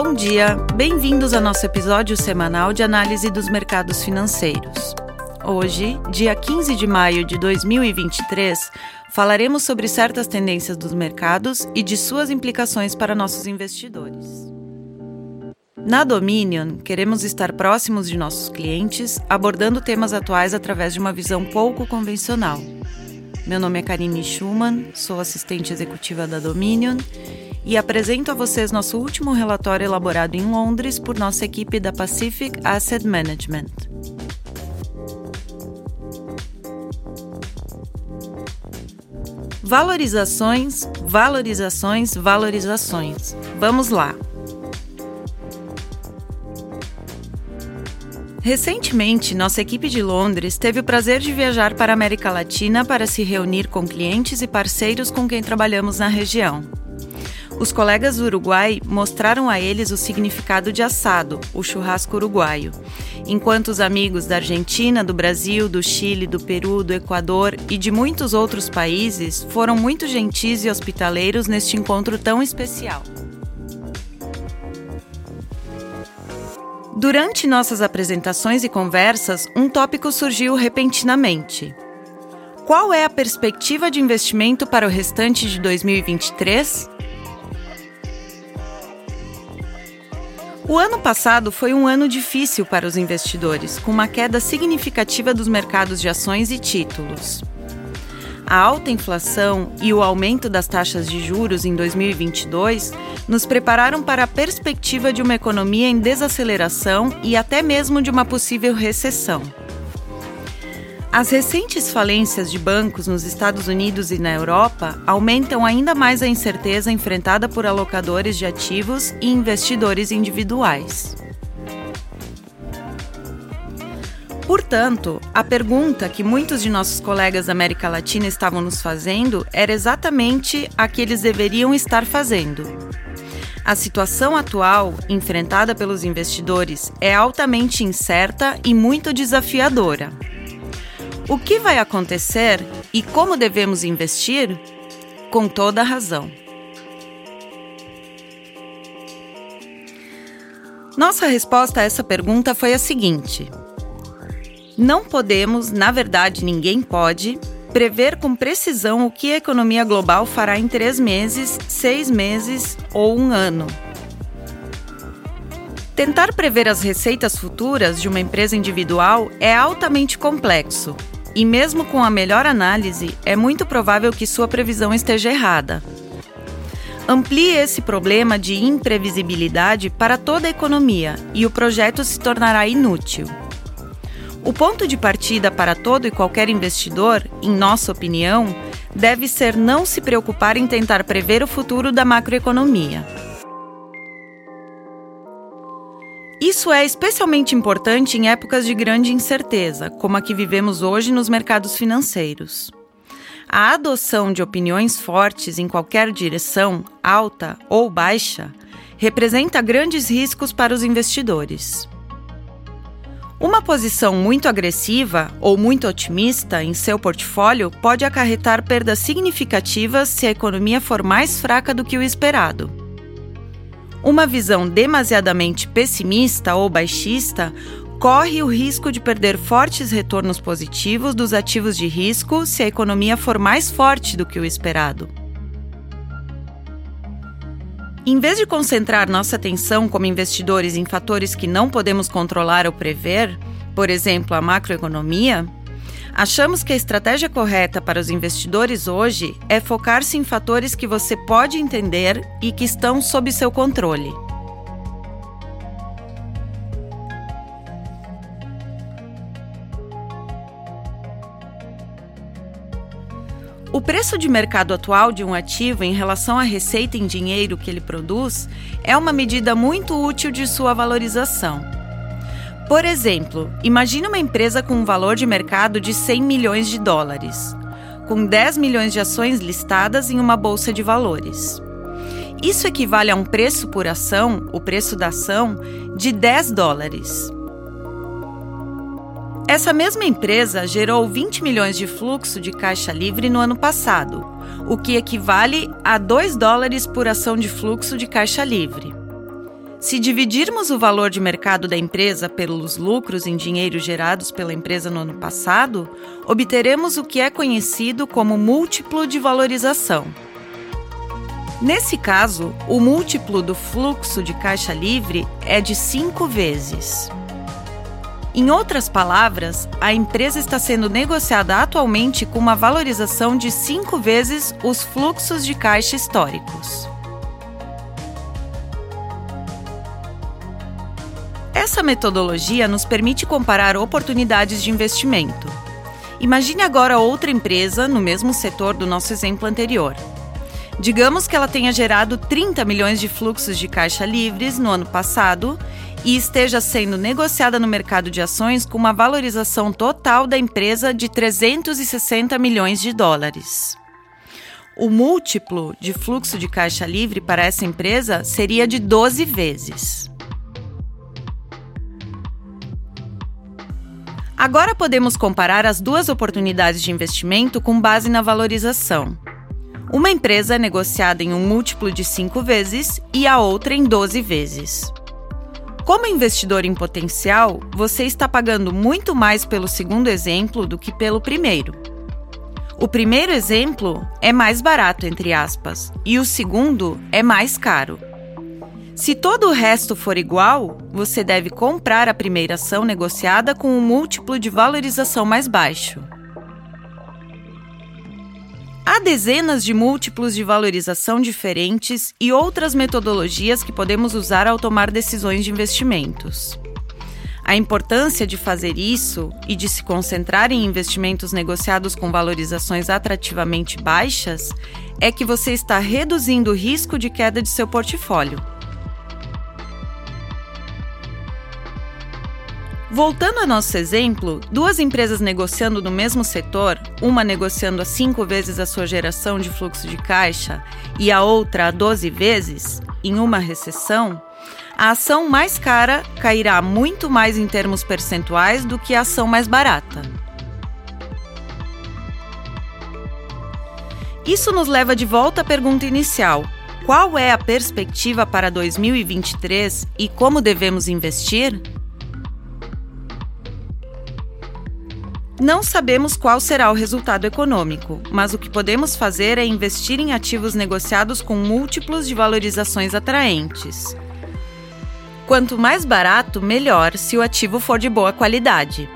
Bom dia, bem-vindos ao nosso episódio semanal de análise dos mercados financeiros. Hoje, dia 15 de maio de 2023, falaremos sobre certas tendências dos mercados e de suas implicações para nossos investidores. Na Dominion, queremos estar próximos de nossos clientes, abordando temas atuais através de uma visão pouco convencional. Meu nome é Karine Schumann, sou assistente executiva da Dominion e apresento a vocês nosso último relatório elaborado em Londres por nossa equipe da Pacific Asset Management. Valorizações, valorizações, valorizações. Vamos lá! Recentemente, nossa equipe de Londres teve o prazer de viajar para a América Latina para se reunir com clientes e parceiros com quem trabalhamos na região. Os colegas do Uruguai mostraram a eles o significado de assado, o churrasco uruguaio, enquanto os amigos da Argentina, do Brasil, do Chile, do Peru, do Equador e de muitos outros países foram muito gentis e hospitaleiros neste encontro tão especial. Durante nossas apresentações e conversas, um tópico surgiu repentinamente. Qual é a perspectiva de investimento para o restante de 2023? O ano passado foi um ano difícil para os investidores, com uma queda significativa dos mercados de ações e títulos. A alta inflação e o aumento das taxas de juros em 2022 nos prepararam para a perspectiva de uma economia em desaceleração e até mesmo de uma possível recessão. As recentes falências de bancos nos Estados Unidos e na Europa aumentam ainda mais a incerteza enfrentada por alocadores de ativos e investidores individuais. Portanto, a pergunta que muitos de nossos colegas da América Latina estavam nos fazendo era exatamente a que eles deveriam estar fazendo. A situação atual, enfrentada pelos investidores, é altamente incerta e muito desafiadora. O que vai acontecer e como devemos investir? Com toda razão. Nossa resposta a essa pergunta foi a seguinte: Não podemos, na verdade, ninguém pode, prever com precisão o que a economia global fará em três meses, seis meses ou um ano. Tentar prever as receitas futuras de uma empresa individual é altamente complexo e mesmo com a melhor análise, é muito provável que sua previsão esteja errada. Amplie esse problema de imprevisibilidade para toda a economia e o projeto se tornará inútil. O ponto de partida para todo e qualquer investidor, em nossa opinião, deve ser não se preocupar em tentar prever o futuro da macroeconomia. Isso é especialmente importante em épocas de grande incerteza, como a que vivemos hoje nos mercados financeiros. A adoção de opiniões fortes em qualquer direção, alta ou baixa, representa grandes riscos para os investidores. Uma posição muito agressiva ou muito otimista em seu portfólio pode acarretar perdas significativas se a economia for mais fraca do que o esperado. Uma visão demasiadamente pessimista ou baixista corre o risco de perder fortes retornos positivos dos ativos de risco se a economia for mais forte do que o esperado. Em vez de concentrar nossa atenção como investidores em fatores que não podemos controlar ou prever, por exemplo, a macroeconomia, Achamos que a estratégia correta para os investidores hoje é focar-se em fatores que você pode entender e que estão sob seu controle. O preço de mercado atual de um ativo em relação à receita em dinheiro que ele produz é uma medida muito útil de sua valorização. Por exemplo, imagine uma empresa com um valor de mercado de 100 milhões de dólares, com 10 milhões de ações listadas em uma bolsa de valores. Isso equivale a um preço por ação, o preço da ação, de 10 dólares. Essa mesma empresa gerou 20 milhões de fluxo de caixa livre no ano passado, o que equivale a 2 dólares por ação de fluxo de caixa livre. Se dividirmos o valor de mercado da empresa pelos lucros em dinheiro gerados pela empresa no ano passado, obteremos o que é conhecido como múltiplo de valorização. Nesse caso, o múltiplo do fluxo de caixa livre é de cinco vezes. Em outras palavras, a empresa está sendo negociada atualmente com uma valorização de cinco vezes os fluxos de caixa históricos. Essa metodologia nos permite comparar oportunidades de investimento. Imagine agora outra empresa no mesmo setor do nosso exemplo anterior. Digamos que ela tenha gerado 30 milhões de fluxos de caixa livres no ano passado e esteja sendo negociada no mercado de ações com uma valorização total da empresa de 360 milhões de dólares. O múltiplo de fluxo de caixa livre para essa empresa seria de 12 vezes. Agora podemos comparar as duas oportunidades de investimento com base na valorização. Uma empresa é negociada em um múltiplo de 5 vezes e a outra em 12 vezes. Como investidor em potencial, você está pagando muito mais pelo segundo exemplo do que pelo primeiro. O primeiro exemplo é mais barato, entre aspas, e o segundo é mais caro. Se todo o resto for igual, você deve comprar a primeira ação negociada com um múltiplo de valorização mais baixo. Há dezenas de múltiplos de valorização diferentes e outras metodologias que podemos usar ao tomar decisões de investimentos. A importância de fazer isso e de se concentrar em investimentos negociados com valorizações atrativamente baixas é que você está reduzindo o risco de queda de seu portfólio. Voltando ao nosso exemplo, duas empresas negociando no mesmo setor, uma negociando a 5 vezes a sua geração de fluxo de caixa e a outra a 12 vezes, em uma recessão, a ação mais cara cairá muito mais em termos percentuais do que a ação mais barata. Isso nos leva de volta à pergunta inicial: qual é a perspectiva para 2023 e como devemos investir? Não sabemos qual será o resultado econômico, mas o que podemos fazer é investir em ativos negociados com múltiplos de valorizações atraentes. Quanto mais barato, melhor se o ativo for de boa qualidade.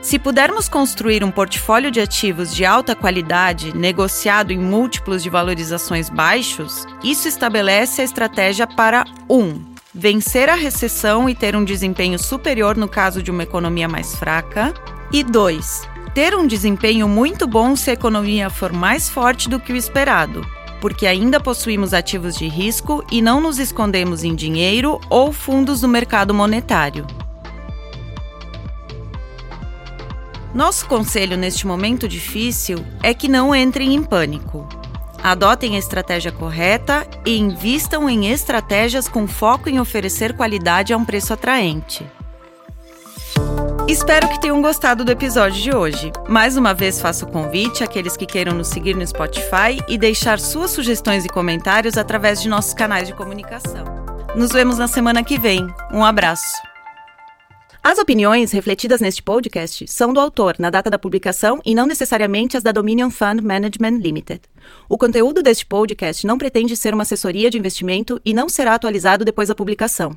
Se pudermos construir um portfólio de ativos de alta qualidade negociado em múltiplos de valorizações baixos, isso estabelece a estratégia para 1. Um, vencer a recessão e ter um desempenho superior no caso de uma economia mais fraca. E 2. Ter um desempenho muito bom se a economia for mais forte do que o esperado, porque ainda possuímos ativos de risco e não nos escondemos em dinheiro ou fundos do mercado monetário. Nosso conselho neste momento difícil é que não entrem em pânico. Adotem a estratégia correta e invistam em estratégias com foco em oferecer qualidade a um preço atraente. Espero que tenham gostado do episódio de hoje. Mais uma vez faço o convite àqueles que queiram nos seguir no Spotify e deixar suas sugestões e comentários através de nossos canais de comunicação. Nos vemos na semana que vem. Um abraço. As opiniões refletidas neste podcast são do autor na data da publicação e não necessariamente as da Dominion Fund Management Limited. O conteúdo deste podcast não pretende ser uma assessoria de investimento e não será atualizado depois da publicação.